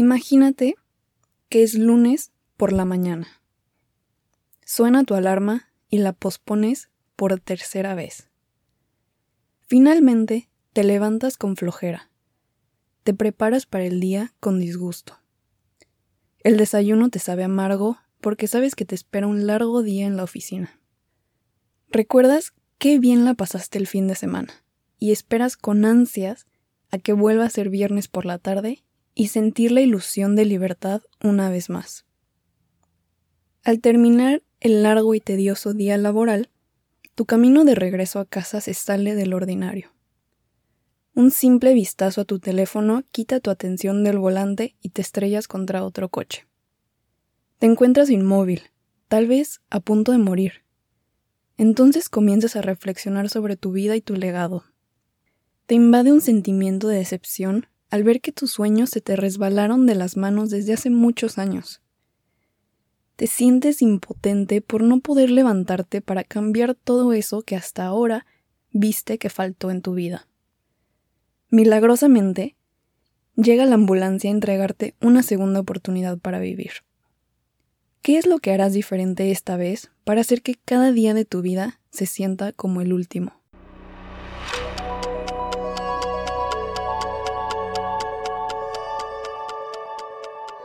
Imagínate que es lunes por la mañana. Suena tu alarma y la pospones por tercera vez. Finalmente te levantas con flojera. Te preparas para el día con disgusto. El desayuno te sabe amargo porque sabes que te espera un largo día en la oficina. Recuerdas qué bien la pasaste el fin de semana y esperas con ansias a que vuelva a ser viernes por la tarde y sentir la ilusión de libertad una vez más. Al terminar el largo y tedioso día laboral, tu camino de regreso a casa se sale del ordinario. Un simple vistazo a tu teléfono quita tu atención del volante y te estrellas contra otro coche. Te encuentras inmóvil, tal vez a punto de morir. Entonces comienzas a reflexionar sobre tu vida y tu legado. Te invade un sentimiento de decepción al ver que tus sueños se te resbalaron de las manos desde hace muchos años. Te sientes impotente por no poder levantarte para cambiar todo eso que hasta ahora viste que faltó en tu vida. Milagrosamente, llega la ambulancia a entregarte una segunda oportunidad para vivir. ¿Qué es lo que harás diferente esta vez para hacer que cada día de tu vida se sienta como el último?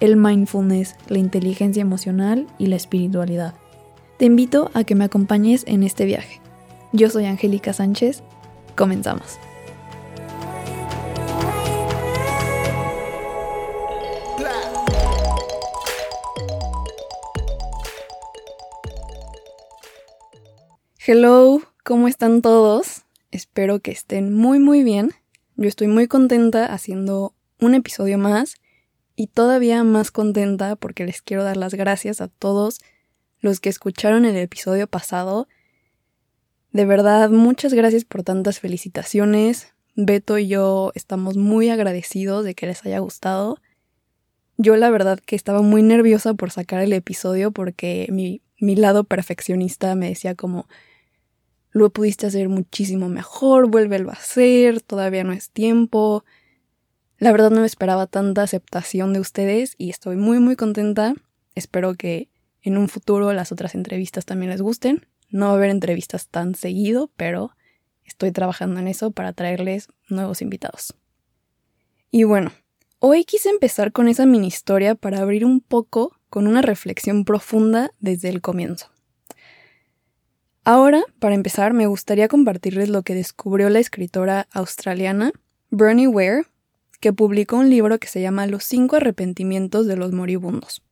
el mindfulness, la inteligencia emocional y la espiritualidad. Te invito a que me acompañes en este viaje. Yo soy Angélica Sánchez. Comenzamos. Hello, ¿cómo están todos? Espero que estén muy muy bien. Yo estoy muy contenta haciendo un episodio más y todavía más contenta porque les quiero dar las gracias a todos los que escucharon el episodio pasado. De verdad, muchas gracias por tantas felicitaciones. Beto y yo estamos muy agradecidos de que les haya gustado. Yo la verdad que estaba muy nerviosa por sacar el episodio porque mi, mi lado perfeccionista me decía como lo pudiste hacer muchísimo mejor, vuélvelo a hacer, todavía no es tiempo. La verdad no me esperaba tanta aceptación de ustedes y estoy muy muy contenta. Espero que en un futuro las otras entrevistas también les gusten. No va a haber entrevistas tan seguido, pero estoy trabajando en eso para traerles nuevos invitados. Y bueno, hoy quise empezar con esa mini historia para abrir un poco con una reflexión profunda desde el comienzo. Ahora, para empezar, me gustaría compartirles lo que descubrió la escritora australiana Bernie Ware, que publicó un libro que se llama Los cinco arrepentimientos de los moribundos.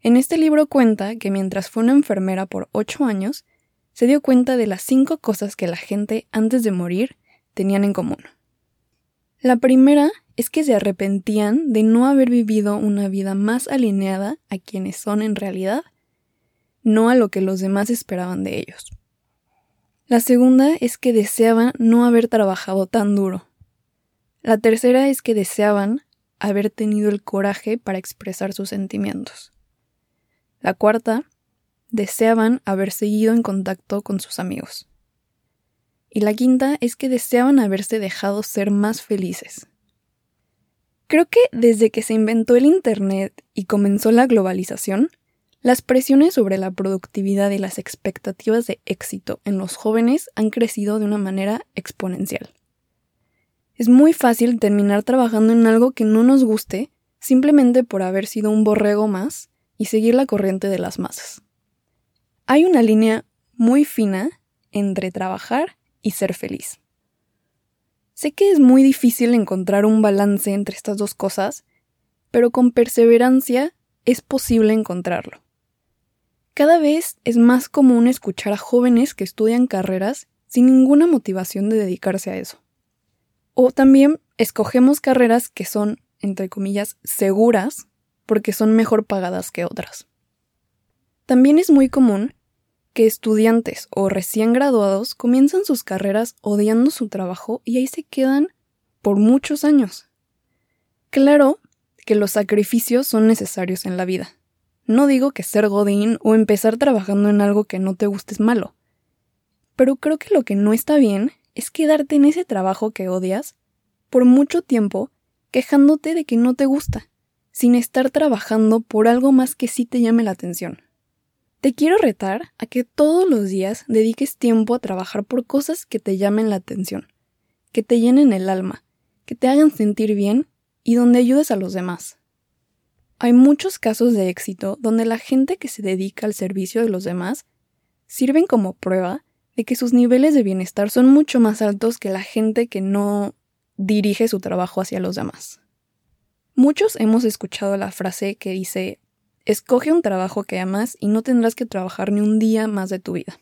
En este libro cuenta que mientras fue una enfermera por ocho años, se dio cuenta de las cinco cosas que la gente antes de morir tenían en común. La primera es que se arrepentían de no haber vivido una vida más alineada a quienes son en realidad no a lo que los demás esperaban de ellos. La segunda es que deseaban no haber trabajado tan duro. La tercera es que deseaban haber tenido el coraje para expresar sus sentimientos. La cuarta, deseaban haber seguido en contacto con sus amigos. Y la quinta es que deseaban haberse dejado ser más felices. Creo que desde que se inventó el Internet y comenzó la globalización, las presiones sobre la productividad y las expectativas de éxito en los jóvenes han crecido de una manera exponencial. Es muy fácil terminar trabajando en algo que no nos guste simplemente por haber sido un borrego más y seguir la corriente de las masas. Hay una línea muy fina entre trabajar y ser feliz. Sé que es muy difícil encontrar un balance entre estas dos cosas, pero con perseverancia es posible encontrarlo. Cada vez es más común escuchar a jóvenes que estudian carreras sin ninguna motivación de dedicarse a eso. O también escogemos carreras que son, entre comillas, seguras, porque son mejor pagadas que otras. También es muy común que estudiantes o recién graduados comienzan sus carreras odiando su trabajo y ahí se quedan por muchos años. Claro que los sacrificios son necesarios en la vida. No digo que ser godín o empezar trabajando en algo que no te guste es malo. Pero creo que lo que no está bien es quedarte en ese trabajo que odias por mucho tiempo quejándote de que no te gusta, sin estar trabajando por algo más que sí te llame la atención. Te quiero retar a que todos los días dediques tiempo a trabajar por cosas que te llamen la atención, que te llenen el alma, que te hagan sentir bien y donde ayudes a los demás. Hay muchos casos de éxito donde la gente que se dedica al servicio de los demás sirven como prueba de que sus niveles de bienestar son mucho más altos que la gente que no dirige su trabajo hacia los demás. Muchos hemos escuchado la frase que dice, escoge un trabajo que amas y no tendrás que trabajar ni un día más de tu vida.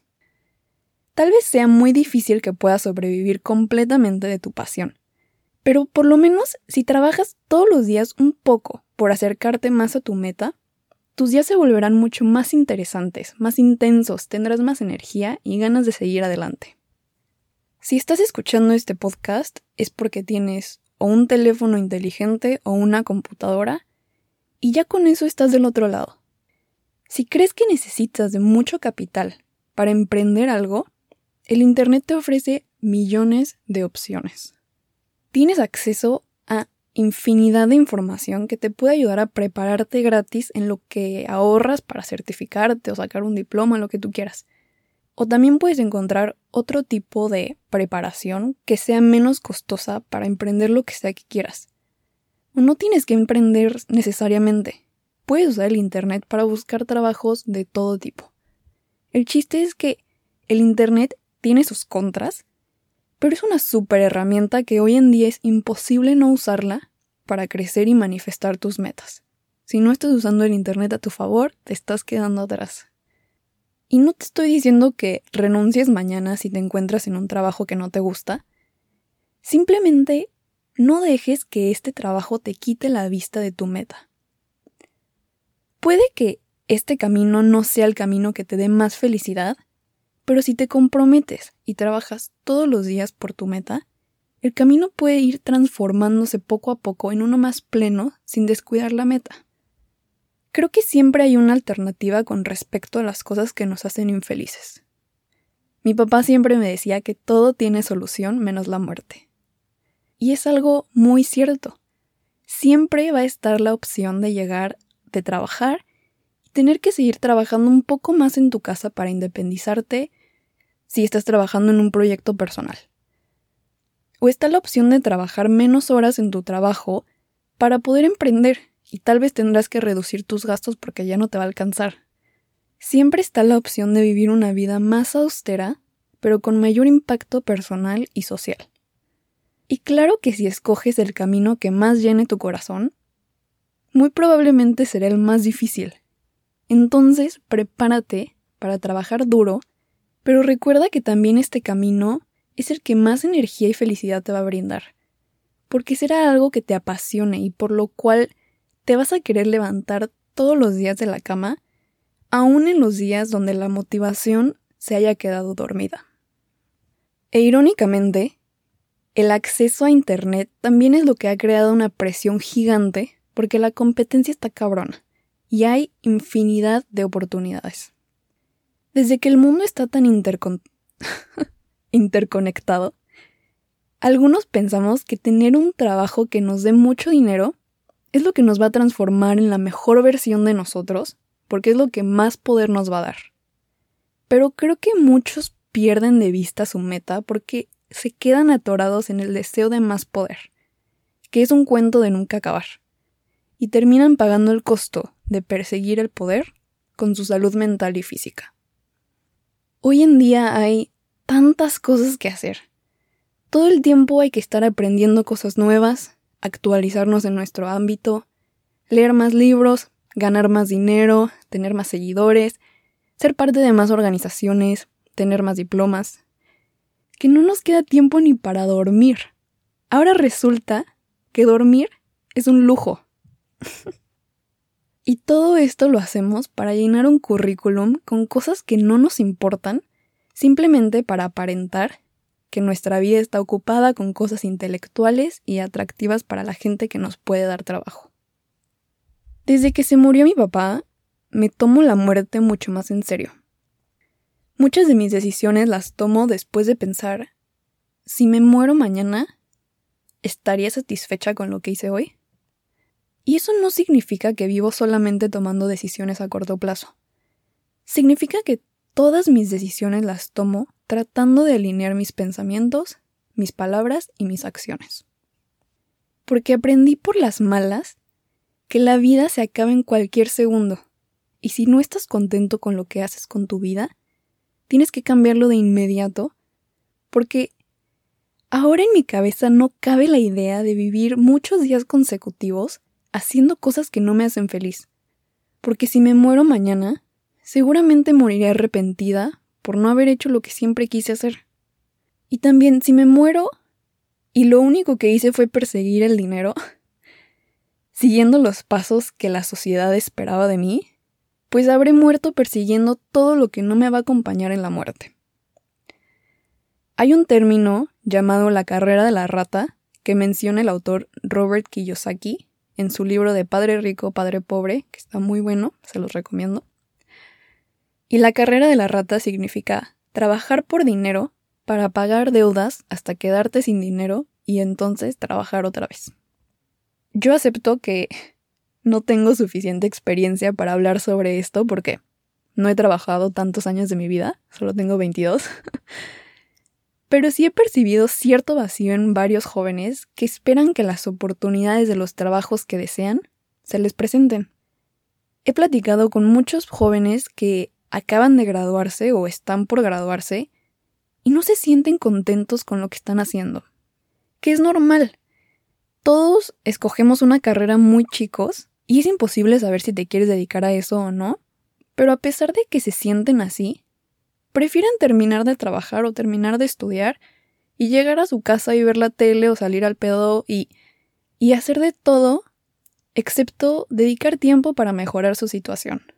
Tal vez sea muy difícil que puedas sobrevivir completamente de tu pasión, pero por lo menos si trabajas todos los días un poco por acercarte más a tu meta, tus días se volverán mucho más interesantes, más intensos, tendrás más energía y ganas de seguir adelante. Si estás escuchando este podcast es porque tienes o un teléfono inteligente o una computadora y ya con eso estás del otro lado. Si crees que necesitas de mucho capital para emprender algo, el Internet te ofrece millones de opciones. Tienes acceso infinidad de información que te puede ayudar a prepararte gratis en lo que ahorras para certificarte o sacar un diploma, lo que tú quieras. O también puedes encontrar otro tipo de preparación que sea menos costosa para emprender lo que sea que quieras. No tienes que emprender necesariamente. Puedes usar el Internet para buscar trabajos de todo tipo. El chiste es que el Internet tiene sus contras, pero es una super herramienta que hoy en día es imposible no usarla para crecer y manifestar tus metas. Si no estás usando el Internet a tu favor, te estás quedando atrás. Y no te estoy diciendo que renuncies mañana si te encuentras en un trabajo que no te gusta. Simplemente no dejes que este trabajo te quite la vista de tu meta. Puede que este camino no sea el camino que te dé más felicidad, pero si te comprometes y trabajas todos los días por tu meta, el camino puede ir transformándose poco a poco en uno más pleno sin descuidar la meta. Creo que siempre hay una alternativa con respecto a las cosas que nos hacen infelices. Mi papá siempre me decía que todo tiene solución menos la muerte. Y es algo muy cierto. Siempre va a estar la opción de llegar, de trabajar, y tener que seguir trabajando un poco más en tu casa para independizarte si estás trabajando en un proyecto personal. O está la opción de trabajar menos horas en tu trabajo para poder emprender y tal vez tendrás que reducir tus gastos porque ya no te va a alcanzar. Siempre está la opción de vivir una vida más austera, pero con mayor impacto personal y social. Y claro que si escoges el camino que más llene tu corazón, muy probablemente será el más difícil. Entonces, prepárate para trabajar duro, pero recuerda que también este camino es el que más energía y felicidad te va a brindar, porque será algo que te apasione y por lo cual te vas a querer levantar todos los días de la cama, aun en los días donde la motivación se haya quedado dormida. E irónicamente, el acceso a Internet también es lo que ha creado una presión gigante porque la competencia está cabrona y hay infinidad de oportunidades. Desde que el mundo está tan interconectado, algunos pensamos que tener un trabajo que nos dé mucho dinero es lo que nos va a transformar en la mejor versión de nosotros, porque es lo que más poder nos va a dar. Pero creo que muchos pierden de vista su meta porque se quedan atorados en el deseo de más poder, que es un cuento de nunca acabar, y terminan pagando el costo de perseguir el poder con su salud mental y física. Hoy en día hay tantas cosas que hacer. Todo el tiempo hay que estar aprendiendo cosas nuevas, actualizarnos en nuestro ámbito, leer más libros, ganar más dinero, tener más seguidores, ser parte de más organizaciones, tener más diplomas. Que no nos queda tiempo ni para dormir. Ahora resulta que dormir es un lujo. Y todo esto lo hacemos para llenar un currículum con cosas que no nos importan, simplemente para aparentar que nuestra vida está ocupada con cosas intelectuales y atractivas para la gente que nos puede dar trabajo. Desde que se murió mi papá, me tomo la muerte mucho más en serio. Muchas de mis decisiones las tomo después de pensar, si me muero mañana, ¿estaría satisfecha con lo que hice hoy? Y eso no significa que vivo solamente tomando decisiones a corto plazo. Significa que todas mis decisiones las tomo tratando de alinear mis pensamientos, mis palabras y mis acciones. Porque aprendí por las malas que la vida se acaba en cualquier segundo, y si no estás contento con lo que haces con tu vida, tienes que cambiarlo de inmediato, porque ahora en mi cabeza no cabe la idea de vivir muchos días consecutivos haciendo cosas que no me hacen feliz. Porque si me muero mañana, seguramente moriré arrepentida por no haber hecho lo que siempre quise hacer. Y también si me muero y lo único que hice fue perseguir el dinero, siguiendo los pasos que la sociedad esperaba de mí, pues habré muerto persiguiendo todo lo que no me va a acompañar en la muerte. Hay un término llamado la carrera de la rata que menciona el autor Robert Kiyosaki en su libro de Padre Rico, Padre Pobre, que está muy bueno, se los recomiendo. Y la carrera de la rata significa trabajar por dinero para pagar deudas hasta quedarte sin dinero y entonces trabajar otra vez. Yo acepto que no tengo suficiente experiencia para hablar sobre esto porque no he trabajado tantos años de mi vida, solo tengo 22. Pero sí he percibido cierto vacío en varios jóvenes que esperan que las oportunidades de los trabajos que desean se les presenten. He platicado con muchos jóvenes que acaban de graduarse o están por graduarse y no se sienten contentos con lo que están haciendo. Que es normal. Todos escogemos una carrera muy chicos y es imposible saber si te quieres dedicar a eso o no, pero a pesar de que se sienten así, prefieren terminar de trabajar o terminar de estudiar y llegar a su casa y ver la tele o salir al pedo y, y hacer de todo excepto dedicar tiempo para mejorar su situación.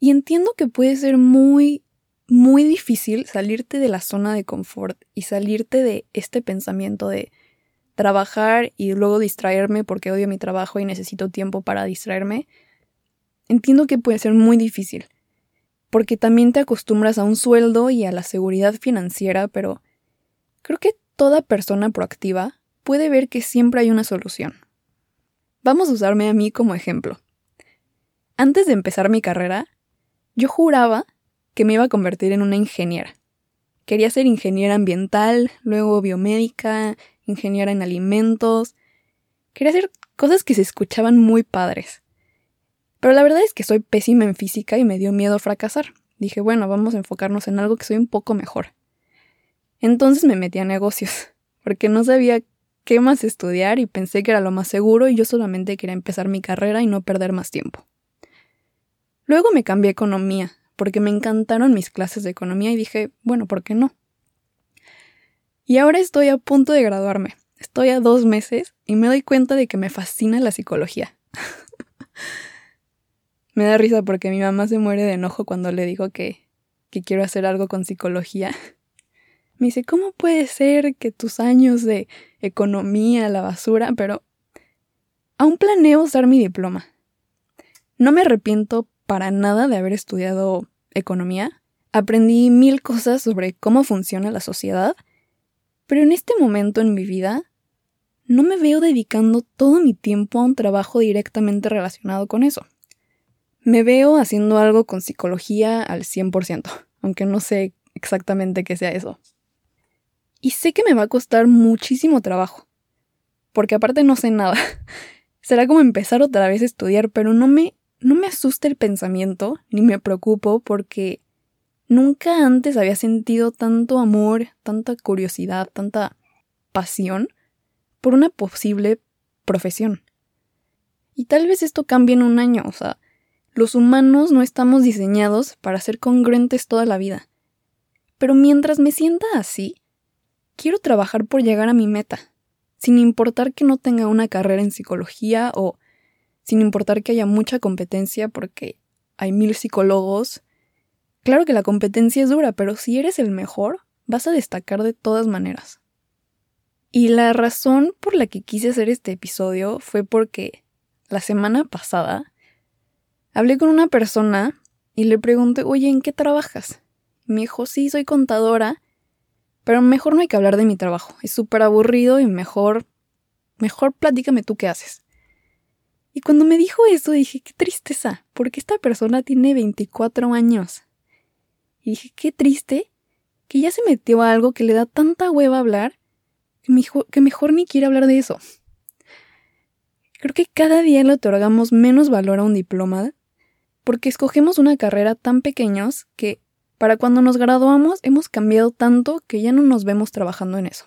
Y entiendo que puede ser muy, muy difícil salirte de la zona de confort y salirte de este pensamiento de trabajar y luego distraerme porque odio mi trabajo y necesito tiempo para distraerme, entiendo que puede ser muy difícil, porque también te acostumbras a un sueldo y a la seguridad financiera, pero creo que toda persona proactiva puede ver que siempre hay una solución. Vamos a usarme a mí como ejemplo. Antes de empezar mi carrera, yo juraba que me iba a convertir en una ingeniera. Quería ser ingeniera ambiental, luego biomédica, ingeniera en alimentos. Quería hacer cosas que se escuchaban muy padres. Pero la verdad es que soy pésima en física y me dio miedo fracasar. Dije, bueno, vamos a enfocarnos en algo que soy un poco mejor. Entonces me metí a negocios, porque no sabía qué más estudiar y pensé que era lo más seguro y yo solamente quería empezar mi carrera y no perder más tiempo. Luego me cambié a economía, porque me encantaron mis clases de economía y dije, bueno, ¿por qué no? Y ahora estoy a punto de graduarme. Estoy a dos meses y me doy cuenta de que me fascina la psicología. me da risa porque mi mamá se muere de enojo cuando le digo que, que quiero hacer algo con psicología. Me dice, ¿cómo puede ser que tus años de economía, la basura, pero aún planeo usar mi diploma? No me arrepiento para nada de haber estudiado economía. Aprendí mil cosas sobre cómo funciona la sociedad pero en este momento en mi vida, no me veo dedicando todo mi tiempo a un trabajo directamente relacionado con eso. Me veo haciendo algo con psicología al 100%, aunque no sé exactamente qué sea eso. Y sé que me va a costar muchísimo trabajo, porque aparte no sé nada. Será como empezar otra vez a estudiar, pero no me no me asusta el pensamiento ni me preocupo porque Nunca antes había sentido tanto amor, tanta curiosidad, tanta pasión por una posible profesión. Y tal vez esto cambie en un año, o sea, los humanos no estamos diseñados para ser congruentes toda la vida. Pero mientras me sienta así, quiero trabajar por llegar a mi meta, sin importar que no tenga una carrera en psicología o sin importar que haya mucha competencia porque hay mil psicólogos. Claro que la competencia es dura, pero si eres el mejor, vas a destacar de todas maneras. Y la razón por la que quise hacer este episodio fue porque la semana pasada hablé con una persona y le pregunté, oye, ¿en qué trabajas? Me dijo, sí, soy contadora, pero mejor no hay que hablar de mi trabajo, es súper aburrido y mejor, mejor platícame tú qué haces. Y cuando me dijo eso dije, qué tristeza, porque esta persona tiene 24 años. Y dije, qué triste que ya se metió a algo que le da tanta hueva hablar que mejor, ni quiere hablar de eso. Creo que cada día le otorgamos menos valor a un diploma porque escogemos una carrera tan pequeños que para cuando nos graduamos hemos cambiado tanto que ya no nos vemos trabajando en eso.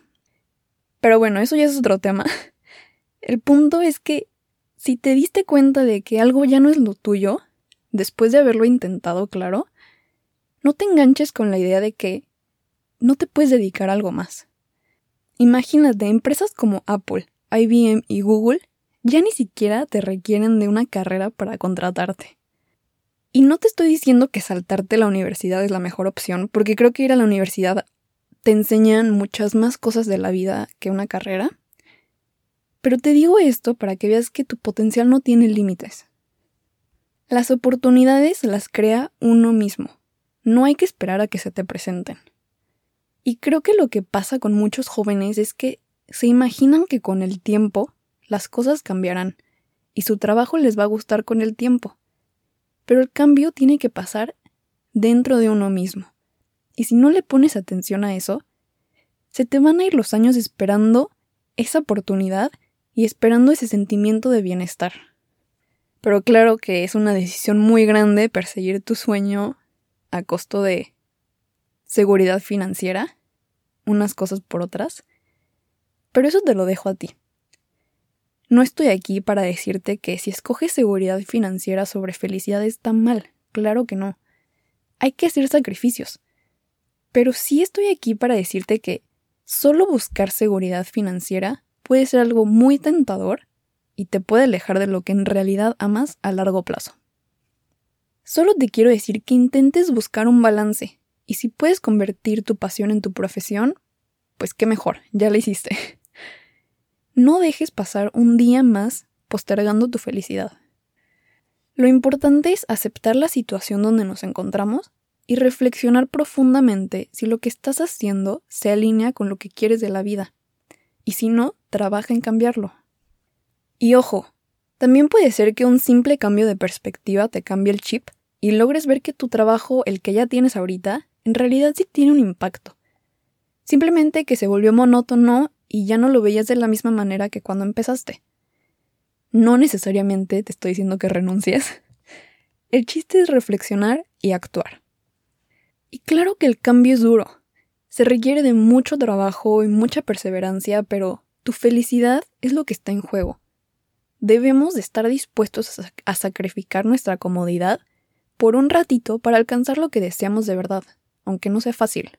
Pero bueno, eso ya es otro tema. El punto es que si te diste cuenta de que algo ya no es lo tuyo, después de haberlo intentado, claro, no te enganches con la idea de que no te puedes dedicar a algo más. Imagínate, empresas como Apple, IBM y Google ya ni siquiera te requieren de una carrera para contratarte. Y no te estoy diciendo que saltarte la universidad es la mejor opción, porque creo que ir a la universidad te enseñan muchas más cosas de la vida que una carrera. Pero te digo esto para que veas que tu potencial no tiene límites. Las oportunidades las crea uno mismo. No hay que esperar a que se te presenten. Y creo que lo que pasa con muchos jóvenes es que se imaginan que con el tiempo las cosas cambiarán y su trabajo les va a gustar con el tiempo. Pero el cambio tiene que pasar dentro de uno mismo. Y si no le pones atención a eso, se te van a ir los años esperando esa oportunidad y esperando ese sentimiento de bienestar. Pero claro que es una decisión muy grande perseguir tu sueño a costo de seguridad financiera, unas cosas por otras, pero eso te lo dejo a ti. No estoy aquí para decirte que si escoges seguridad financiera sobre felicidad está mal, claro que no. Hay que hacer sacrificios. Pero sí estoy aquí para decirte que solo buscar seguridad financiera puede ser algo muy tentador y te puede alejar de lo que en realidad amas a largo plazo. Solo te quiero decir que intentes buscar un balance y si puedes convertir tu pasión en tu profesión, pues qué mejor, ya lo hiciste. No dejes pasar un día más postergando tu felicidad. Lo importante es aceptar la situación donde nos encontramos y reflexionar profundamente si lo que estás haciendo se alinea con lo que quieres de la vida. Y si no, trabaja en cambiarlo. Y ojo, también puede ser que un simple cambio de perspectiva te cambie el chip y logres ver que tu trabajo, el que ya tienes ahorita, en realidad sí tiene un impacto. Simplemente que se volvió monótono y ya no lo veías de la misma manera que cuando empezaste. No necesariamente te estoy diciendo que renuncies. El chiste es reflexionar y actuar. Y claro que el cambio es duro. Se requiere de mucho trabajo y mucha perseverancia, pero tu felicidad es lo que está en juego. Debemos de estar dispuestos a sacrificar nuestra comodidad por un ratito para alcanzar lo que deseamos de verdad aunque no sea fácil.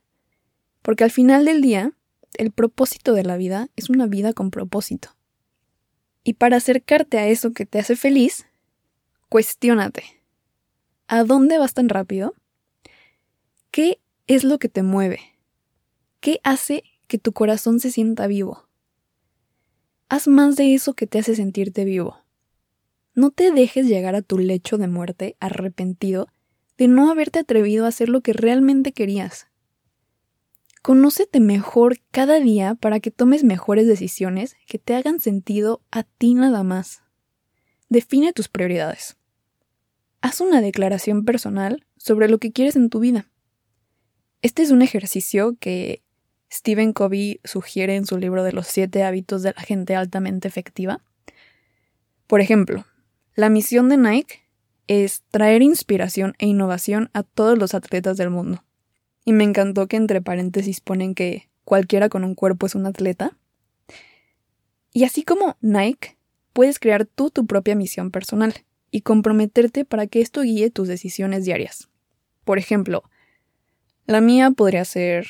Porque al final del día, el propósito de la vida es una vida con propósito. Y para acercarte a eso que te hace feliz, cuestiónate. ¿A dónde vas tan rápido? ¿Qué es lo que te mueve? ¿Qué hace que tu corazón se sienta vivo? Haz más de eso que te hace sentirte vivo. No te dejes llegar a tu lecho de muerte arrepentido de no haberte atrevido a hacer lo que realmente querías. Conócete mejor cada día para que tomes mejores decisiones que te hagan sentido a ti nada más. Define tus prioridades. Haz una declaración personal sobre lo que quieres en tu vida. Este es un ejercicio que Stephen Covey sugiere en su libro de los siete hábitos de la gente altamente efectiva. Por ejemplo, la misión de Nike es traer inspiración e innovación a todos los atletas del mundo. Y me encantó que entre paréntesis ponen que cualquiera con un cuerpo es un atleta. Y así como Nike, puedes crear tú tu propia misión personal y comprometerte para que esto guíe tus decisiones diarias. Por ejemplo, la mía podría ser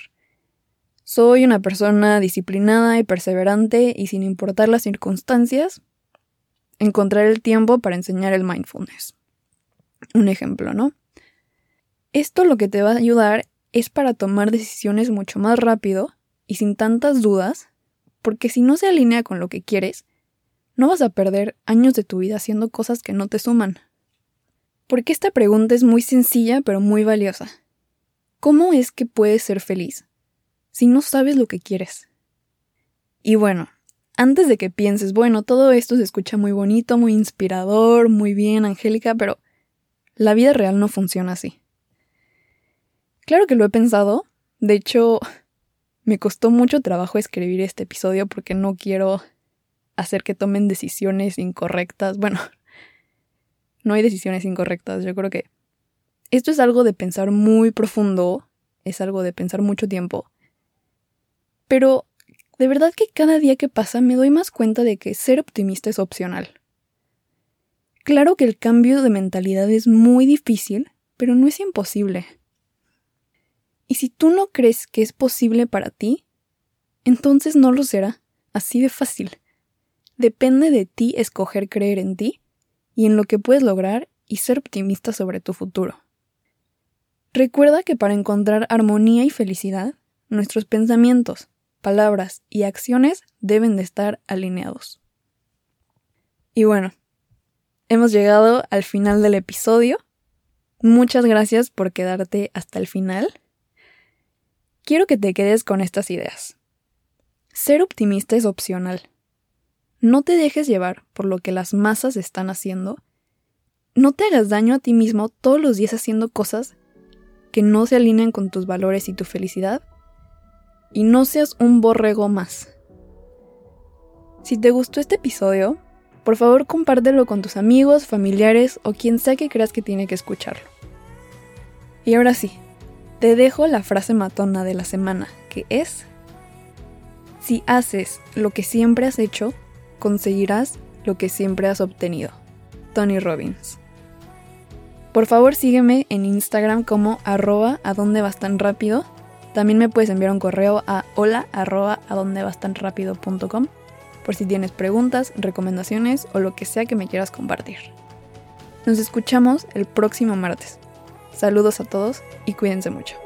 soy una persona disciplinada y perseverante y sin importar las circunstancias, encontrar el tiempo para enseñar el mindfulness. Un ejemplo, ¿no? Esto lo que te va a ayudar es para tomar decisiones mucho más rápido y sin tantas dudas, porque si no se alinea con lo que quieres, no vas a perder años de tu vida haciendo cosas que no te suman. Porque esta pregunta es muy sencilla pero muy valiosa. ¿Cómo es que puedes ser feliz si no sabes lo que quieres? Y bueno, antes de que pienses, bueno, todo esto se escucha muy bonito, muy inspirador, muy bien, Angélica, pero la vida real no funciona así. Claro que lo he pensado, de hecho, me costó mucho trabajo escribir este episodio porque no quiero hacer que tomen decisiones incorrectas. Bueno, no hay decisiones incorrectas, yo creo que esto es algo de pensar muy profundo, es algo de pensar mucho tiempo. Pero de verdad que cada día que pasa me doy más cuenta de que ser optimista es opcional. Claro que el cambio de mentalidad es muy difícil, pero no es imposible. Y si tú no crees que es posible para ti, entonces no lo será, así de fácil. Depende de ti escoger creer en ti y en lo que puedes lograr y ser optimista sobre tu futuro. Recuerda que para encontrar armonía y felicidad, nuestros pensamientos, palabras y acciones deben de estar alineados. Y bueno, hemos llegado al final del episodio. Muchas gracias por quedarte hasta el final. Quiero que te quedes con estas ideas. Ser optimista es opcional. No te dejes llevar por lo que las masas están haciendo. No te hagas daño a ti mismo todos los días haciendo cosas que no se alineen con tus valores y tu felicidad, y no seas un borrego más. Si te gustó este episodio, por favor compártelo con tus amigos, familiares o quien sea que creas que tiene que escucharlo. Y ahora sí, te dejo la frase matona de la semana, que es, si haces lo que siempre has hecho, conseguirás lo que siempre has obtenido. Tony Robbins. Por favor sígueme en Instagram como arroba tan rápido. También me puedes enviar un correo a hola arroba por si tienes preguntas, recomendaciones o lo que sea que me quieras compartir. Nos escuchamos el próximo martes. Saludos a todos y cuídense mucho.